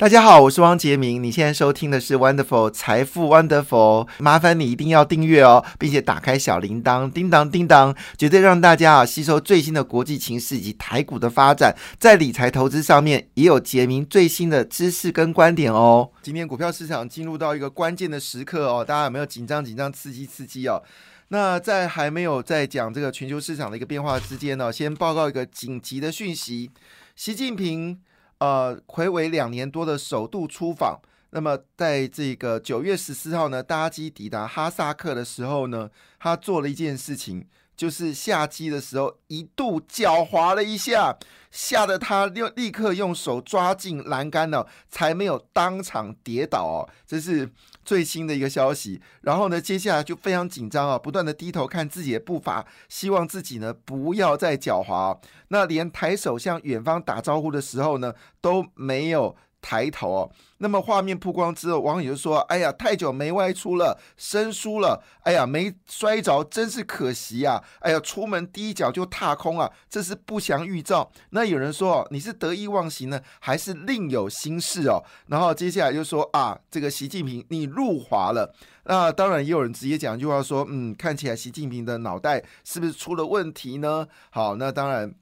大家好，我是汪杰明。你现在收听的是 Wonderful 财富 Wonderful，麻烦你一定要订阅哦，并且打开小铃铛，叮当叮当，绝对让大家啊吸收最新的国际情势以及台股的发展，在理财投资上面也有杰明最新的知识跟观点哦。今天股票市场进入到一个关键的时刻哦，大家有没有紧张紧张、刺激刺激哦？那在还没有在讲这个全球市场的一个变化之间呢，先报告一个紧急的讯息：习近平。呃，魁违两年多的首度出访，那么在这个九月十四号呢，搭机抵达哈萨克的时候呢，他做了一件事情，就是下机的时候一度脚滑了一下，吓得他立立刻用手抓进栏杆了，才没有当场跌倒哦。这是。最新的一个消息，然后呢，接下来就非常紧张啊，不断的低头看自己的步伐，希望自己呢不要再狡猾。那连抬手向远方打招呼的时候呢，都没有。抬头哦，那么画面曝光之后，网友就说：“哎呀，太久没外出了，生疏了。哎呀，没摔着，真是可惜啊！哎呀，出门第一脚就踏空啊，这是不祥预兆。”那有人说：“你是得意忘形呢，还是另有心事哦？”然后接下来就说：“啊，这个习近平你入华了。”那当然也有人直接讲一句话说：“嗯，看起来习近平的脑袋是不是出了问题呢？”好，那当然。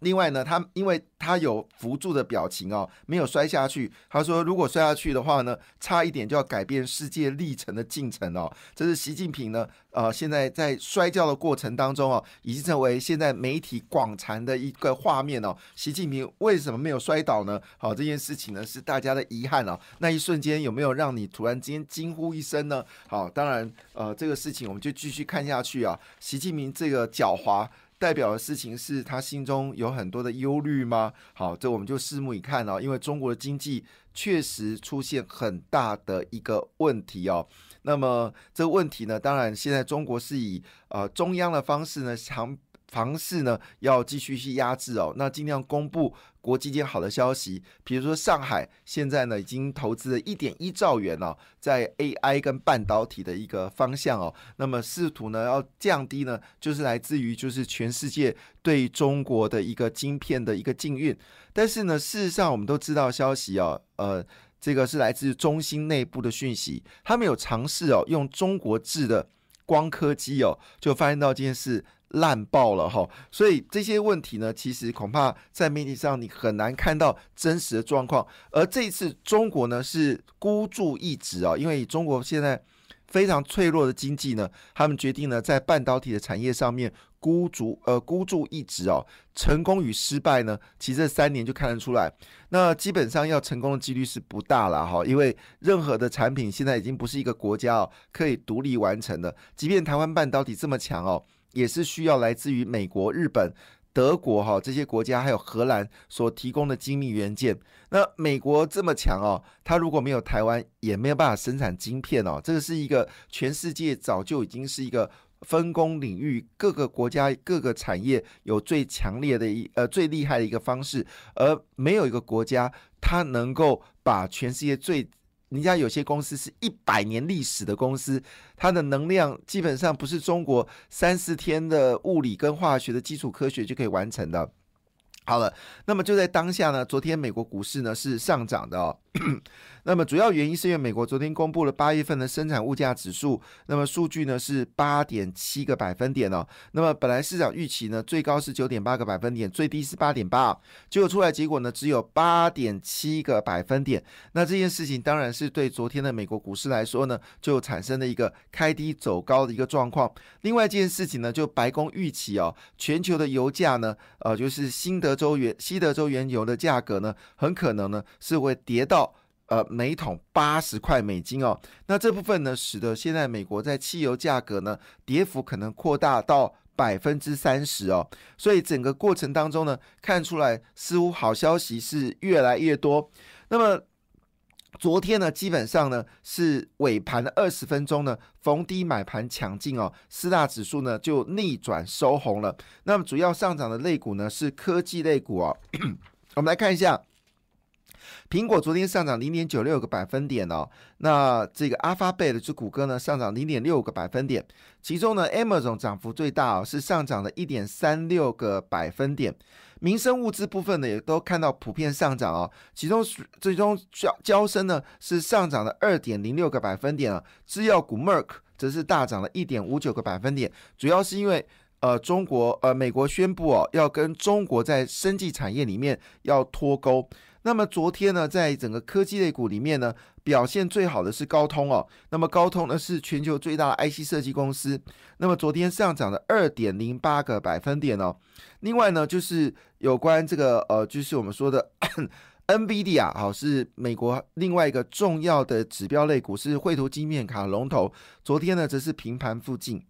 另外呢，他因为他有扶住的表情哦，没有摔下去。他说，如果摔下去的话呢，差一点就要改变世界历程的进程哦。这是习近平呢，呃，现在在摔跤的过程当中哦，已经成为现在媒体广传的一个画面哦。习近平为什么没有摔倒呢？好，这件事情呢是大家的遗憾哦。那一瞬间有没有让你突然间惊呼一声呢？好，当然，呃，这个事情我们就继续看下去啊。习近平这个狡猾。代表的事情是他心中有很多的忧虑吗？好，这我们就拭目以看哦。因为中国的经济确实出现很大的一个问题哦。那么这个问题呢，当然现在中国是以呃中央的方式呢，强。房市呢要继续去压制哦，那尽量公布国际间好的消息，比如说上海现在呢已经投资了一点一兆元哦，在 AI 跟半导体的一个方向哦，那么试图呢要降低呢，就是来自于就是全世界对中国的一个晶片的一个禁运，但是呢事实上我们都知道消息哦，呃，这个是来自中心内部的讯息，他们有尝试哦用中国制的光刻机哦，就发现到这件事。烂爆了哈，所以这些问题呢，其实恐怕在媒体上你很难看到真实的状况。而这一次中国呢是孤注一掷啊，因为中国现在非常脆弱的经济呢，他们决定呢在半导体的产业上面孤注呃孤注一掷哦，成功与失败呢，其实这三年就看得出来。那基本上要成功的几率是不大了哈，因为任何的产品现在已经不是一个国家哦可以独立完成的，即便台湾半导体这么强哦。也是需要来自于美国、日本、德国哈这些国家，还有荷兰所提供的精密元件。那美国这么强哦，它如果没有台湾，也没有办法生产晶片哦。这个是一个全世界早就已经是一个分工领域，各个国家各个产业有最强烈的一呃最厉害的一个方式，而没有一个国家它能够把全世界最。人家有些公司是一百年历史的公司，它的能量基本上不是中国三四天的物理跟化学的基础科学就可以完成的。好了，那么就在当下呢，昨天美国股市呢是上涨的。那么主要原因是因为美国昨天公布了八月份的生产物价指数，那么数据呢是八点七个百分点哦。那么本来市场预期呢最高是九点八个百分点，最低是八点八，结果出来结果呢只有八点七个百分点。那这件事情当然是对昨天的美国股市来说呢，就产生了一个开低走高的一个状况。另外一件事情呢，就白宫预期哦，全球的油价呢，呃，就是新德州原西德州原油的价格呢，很可能呢是会跌到。呃，每桶八十块美金哦，那这部分呢，使得现在美国在汽油价格呢，跌幅可能扩大到百分之三十哦，所以整个过程当中呢，看出来似乎好消息是越来越多。那么昨天呢，基本上呢是尾盘的二十分钟呢，逢低买盘抢进哦，四大指数呢就逆转收红了。那么主要上涨的类股呢是科技类股哦，我们来看一下。苹果昨天上涨零点九六个百分点哦，那这个 Alphabet 就谷歌呢上涨零点六个百分点，其中呢 Amazon 涨幅最大哦，是上涨了一点三六个百分点。民生物资部分呢也都看到普遍上涨哦，其中最终交交生呢是上涨了二点零六个百分点啊，制药股 Merck 则是大涨了一点五九个百分点，主要是因为。呃，中国呃，美国宣布哦，要跟中国在生技产业里面要脱钩。那么昨天呢，在整个科技类股里面呢，表现最好的是高通哦。那么高通呢是全球最大的 IC 设计公司。那么昨天上涨了二点零八个百分点哦。另外呢，就是有关这个呃，就是我们说的 NVD 啊好，是美国另外一个重要的指标类股，是绘图晶片卡龙头。昨天呢，则是平盘附近。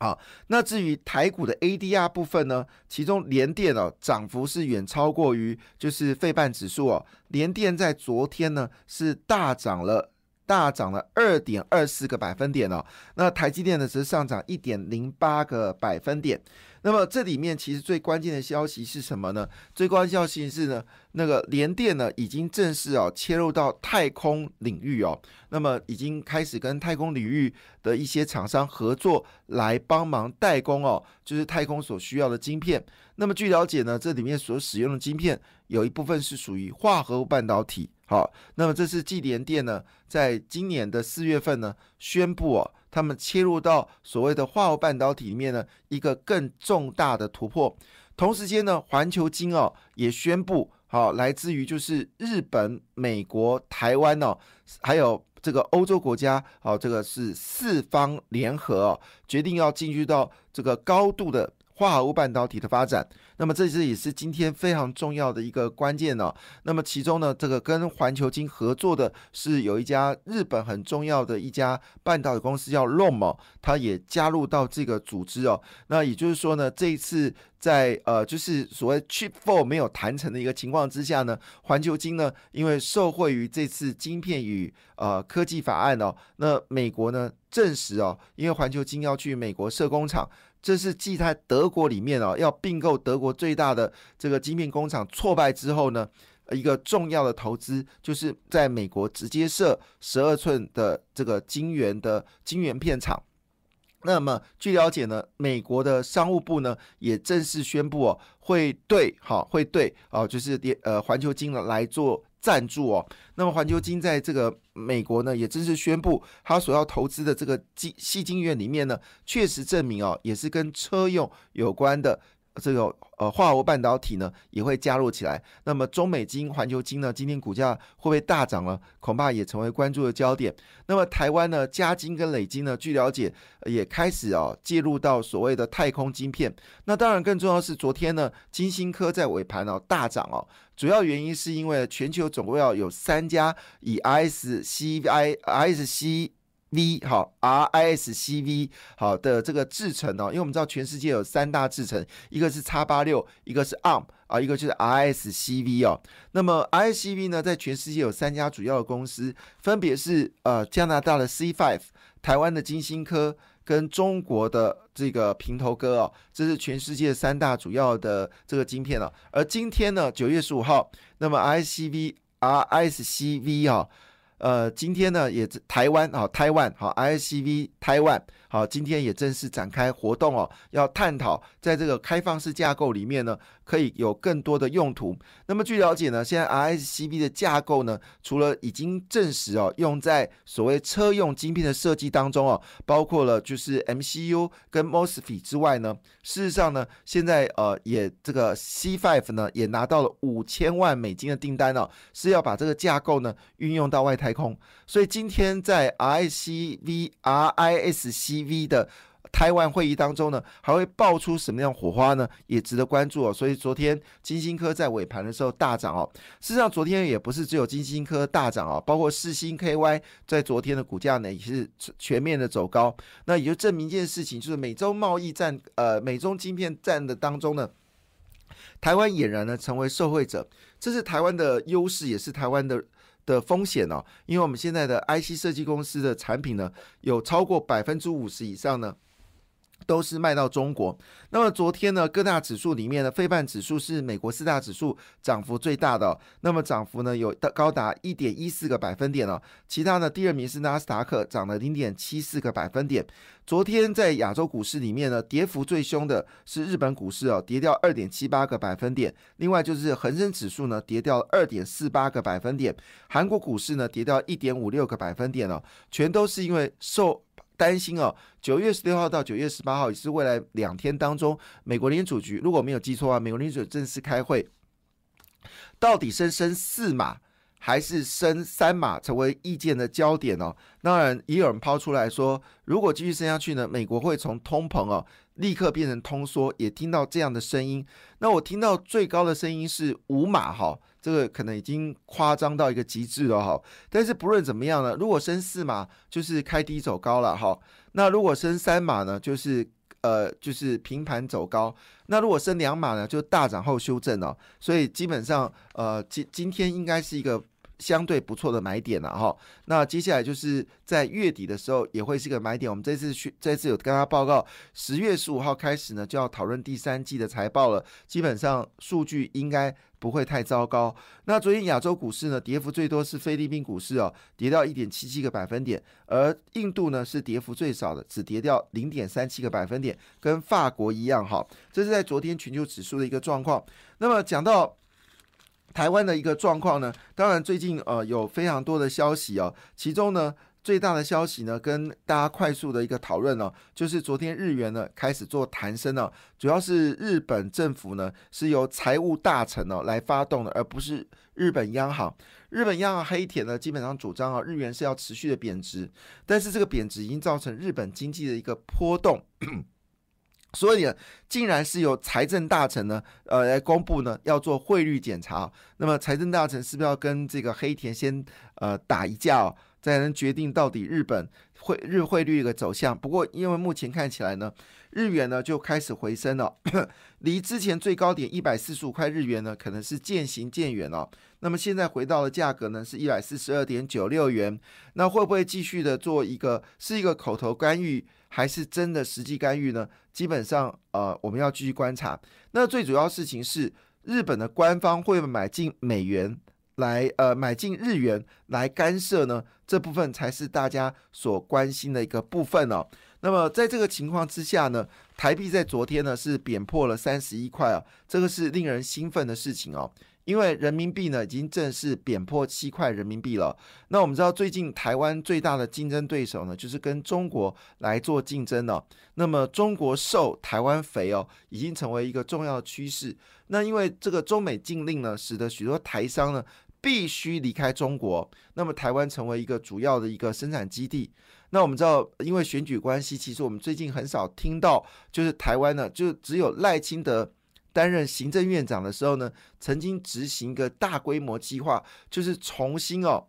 好，那至于台股的 ADR 部分呢？其中联电哦，涨幅是远超过于就是费半指数哦。联电在昨天呢是大涨了。大涨了二点二四个百分点哦，那台积电呢则上涨一点零八个百分点。那么这里面其实最关键的消息是什么呢？最关键消息是呢，那个联电呢已经正式哦切入到太空领域哦，那么已经开始跟太空领域的一些厂商合作来帮忙代工哦，就是太空所需要的晶片。那么据了解呢，这里面所使用的晶片有一部分是属于化合物半导体。好，那么这是纪联电呢，在今年的四月份呢，宣布哦，他们切入到所谓的化合物半导体里面呢，一个更重大的突破。同时间呢，环球金哦也宣布，好，来自于就是日本、美国、台湾哦，还有这个欧洲国家，好，这个是四方联合哦，决定要进入到这个高度的。化合物半导体的发展，那么这是也是今天非常重要的一个关键哦。那么其中呢，这个跟环球金合作的是有一家日本很重要的一家半导体公司叫 ROM，它也加入到这个组织哦。那也就是说呢，这一次在呃，就是所谓 Chip Four 没有谈成的一个情况之下呢，环球金呢，因为受惠于这次晶片与呃科技法案哦，那美国呢证实哦，因为环球金要去美国设工厂。这是继在德国里面哦，要并购德国最大的这个晶片工厂挫败之后呢，一个重要的投资就是在美国直接设十二寸的这个晶圆的晶圆片厂。那么据了解呢，美国的商务部呢也正式宣布哦，会对好会对哦，就是呃环球金来做。赞助哦，那么环球金在这个美国呢，也正式宣布，他所要投资的这个金细金院里面呢，确实证明哦，也是跟车用有关的。这个呃化合物半导体呢也会加入起来，那么中美金、环球金呢今天股价会不会大涨了？恐怕也成为关注的焦点。那么台湾呢，加金跟磊金呢，据了解也开始哦介入到所谓的太空晶片。那当然更重要的是昨天呢，金星科在尾盘哦大涨哦，主要原因是因为全球总共要有三家以 ISCI、ISC。V 好，RISC-V 好的这个制程哦，因为我们知道全世界有三大制程，一个是叉八六，一个是 ARM 啊，一个就是 RISC-V 哦。那么 RISC-V 呢，在全世界有三家主要的公司，分别是呃加拿大的 C5、台湾的金星科跟中国的这个平头哥哦，这是全世界三大主要的这个晶片了。而今天呢，九月十五号，那么 RISC-V、RISC-V 啊。呃，今天呢，也台湾啊，台湾好，ICV 台湾。好，今天也正式展开活动哦，要探讨在这个开放式架构里面呢，可以有更多的用途。那么据了解呢，现在 RSCV 的架构呢，除了已经证实哦，用在所谓车用晶片的设计当中哦，包括了就是 MCU 跟 MOSFET 之外呢，事实上呢，现在呃也这个 C5 呢也拿到了五千万美金的订单哦，是要把这个架构呢运用到外太。空，所以今天在 RICV、T V 的台湾会议当中呢，还会爆出什么样火花呢？也值得关注哦。所以昨天金星科在尾盘的时候大涨哦。事实上，昨天也不是只有金星科大涨哦，包括四星 KY 在昨天的股价呢也是全面的走高。那也就证明一件事情，就是美洲贸易战、呃美中晶片战的当中呢，台湾俨然呢成为受惠者。这是台湾的优势，也是台湾的。的风险呢，因为我们现在的 IC 设计公司的产品呢，有超过百分之五十以上呢，都是卖到中国。那么昨天呢，各大指数里面呢，非半指数是美国四大指数涨幅最大的，那么涨幅呢有高达一点一四个百分点了。其他呢，第二名是纳斯达克，涨了零点七四个百分点。昨天在亚洲股市里面呢，跌幅最凶的是日本股市哦，跌掉二点七八个百分点。另外就是恒生指数呢，跌掉二点四八个百分点。韩国股市呢，跌掉一点五六个百分点哦，全都是因为受。担心哦，九月十六号到九月十八号也是未来两天当中，美国联储局如果没有记错啊，美国联储正式开会，到底升升四码？还是升三码成为意见的焦点哦。当然，也有人抛出来说，如果继续升下去呢，美国会从通膨哦立刻变成通缩。也听到这样的声音。那我听到最高的声音是五码哈，这个可能已经夸张到一个极致了哈。但是不论怎么样呢，如果升四码就是开低走高了哈。那如果升三码呢，就是呃就是平盘走高。那如果升两码呢，就大涨后修正哦。所以基本上呃今今天应该是一个。相对不错的买点了哈，那接下来就是在月底的时候也会是个买点。我们这次去这次有跟他报告，十月十五号开始呢就要讨论第三季的财报了，基本上数据应该不会太糟糕。那昨天亚洲股市呢跌幅最多是菲律宾股市哦，跌掉一点七七个百分点，而印度呢是跌幅最少的，只跌掉零点三七个百分点，跟法国一样哈。这是在昨天全球指数的一个状况。那么讲到。台湾的一个状况呢，当然最近呃有非常多的消息哦，其中呢最大的消息呢，跟大家快速的一个讨论呢，就是昨天日元呢开始做弹升了，主要是日本政府呢是由财务大臣呢来发动的，而不是日本央行。日本央行黑田呢基本上主张啊，日元是要持续的贬值，但是这个贬值已经造成日本经济的一个波动。所以呢，竟然是由财政大臣呢，呃，来公布呢，要做汇率检查。那么，财政大臣是不是要跟这个黑田先呃打一架？才能决定到底日本汇日汇率的走向。不过，因为目前看起来呢，日元呢就开始回升了，离之前最高点一百四十五块日元呢，可能是渐行渐远了。那么现在回到的价格呢，是一百四十二点九六元。那会不会继续的做一个是一个口头干预，还是真的实际干预呢？基本上，呃，我们要继续观察。那最主要事情是，日本的官方会买进美元。来，呃，买进日元来干涉呢？这部分才是大家所关心的一个部分哦。那么，在这个情况之下呢，台币在昨天呢是贬破了三十一块啊，这个是令人兴奋的事情哦。因为人民币呢已经正式贬破七块人民币了。那我们知道，最近台湾最大的竞争对手呢，就是跟中国来做竞争了。那么，中国瘦，台湾肥哦，已经成为一个重要趋势。那因为这个中美禁令呢，使得许多台商呢。必须离开中国，那么台湾成为一个主要的一个生产基地。那我们知道，因为选举关系，其实我们最近很少听到，就是台湾呢，就只有赖清德担任行政院长的时候呢，曾经执行一个大规模计划，就是重新哦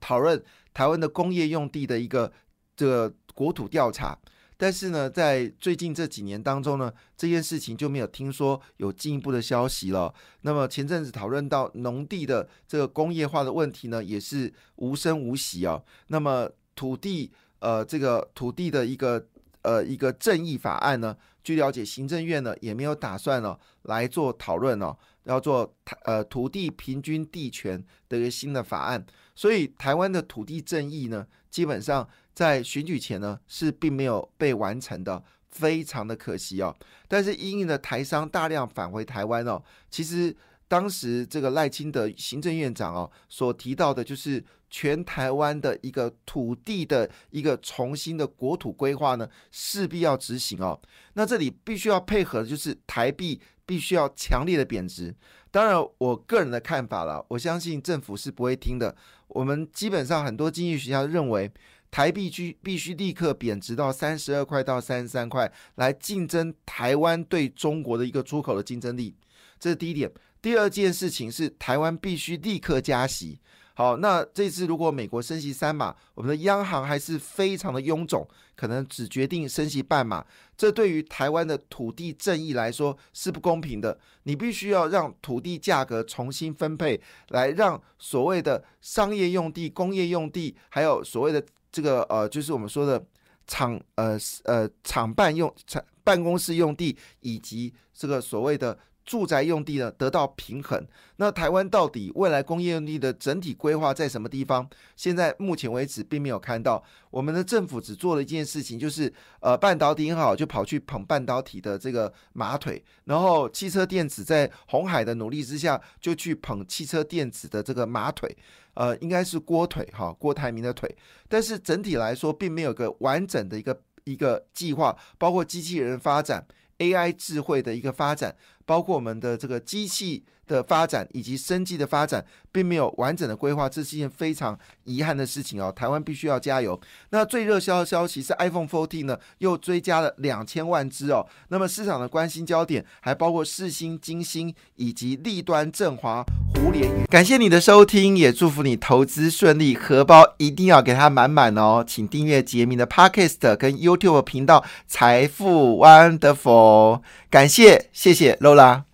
讨论台湾的工业用地的一个这个国土调查。但是呢，在最近这几年当中呢，这件事情就没有听说有进一步的消息了。那么前阵子讨论到农地的这个工业化的问题呢，也是无声无息啊。那么土地呃，这个土地的一个呃一个正义法案呢，据了解，行政院呢也没有打算呢来做讨论哦，要做呃土地平均地权的一个新的法案。所以台湾的土地正义呢，基本上。在选举前呢，是并没有被完成的，非常的可惜哦。但是因应的台商大量返回台湾哦，其实当时这个赖清德行政院长哦所提到的，就是全台湾的一个土地的一个重新的国土规划呢，势必要执行哦。那这里必须要配合的就是台币必须要强烈的贬值。当然，我个人的看法了，我相信政府是不会听的。我们基本上很多经济学家认为。台币需必须立刻贬值到三十二块到三十三块，来竞争台湾对中国的一个出口的竞争力，这是第一点。第二件事情是台湾必须立刻加息。好，那这次如果美国升息三码，我们的央行还是非常的臃肿，可能只决定升息半码，这对于台湾的土地正义来说是不公平的。你必须要让土地价格重新分配，来让所谓的商业用地、工业用地，还有所谓的。这个呃，就是我们说的厂呃呃厂办用厂办公室用地以及这个所谓的。住宅用地呢得到平衡，那台湾到底未来工业用地的整体规划在什么地方？现在目前为止并没有看到。我们的政府只做了一件事情，就是呃半导体很好，就跑去捧半导体的这个马腿，然后汽车电子在红海的努力之下，就去捧汽车电子的这个马腿，呃，应该是郭腿哈，郭台铭的腿。但是整体来说，并没有个完整的一个一个计划，包括机器人发展、AI 智慧的一个发展。包括我们的这个机器的发展以及生计的发展，并没有完整的规划，这是一件非常遗憾的事情哦。台湾必须要加油。那最热销的消息是 iPhone 14呢，又追加了两千万只哦。那么市场的关心焦点还包括世星、金星以及立端、振华、胡联宇。感谢你的收听，也祝福你投资顺利，荷包一定要给它满满哦。请订阅杰明的 Podcast 跟 YouTube 频道财富 Wonderful。感谢，谢谢 Lola。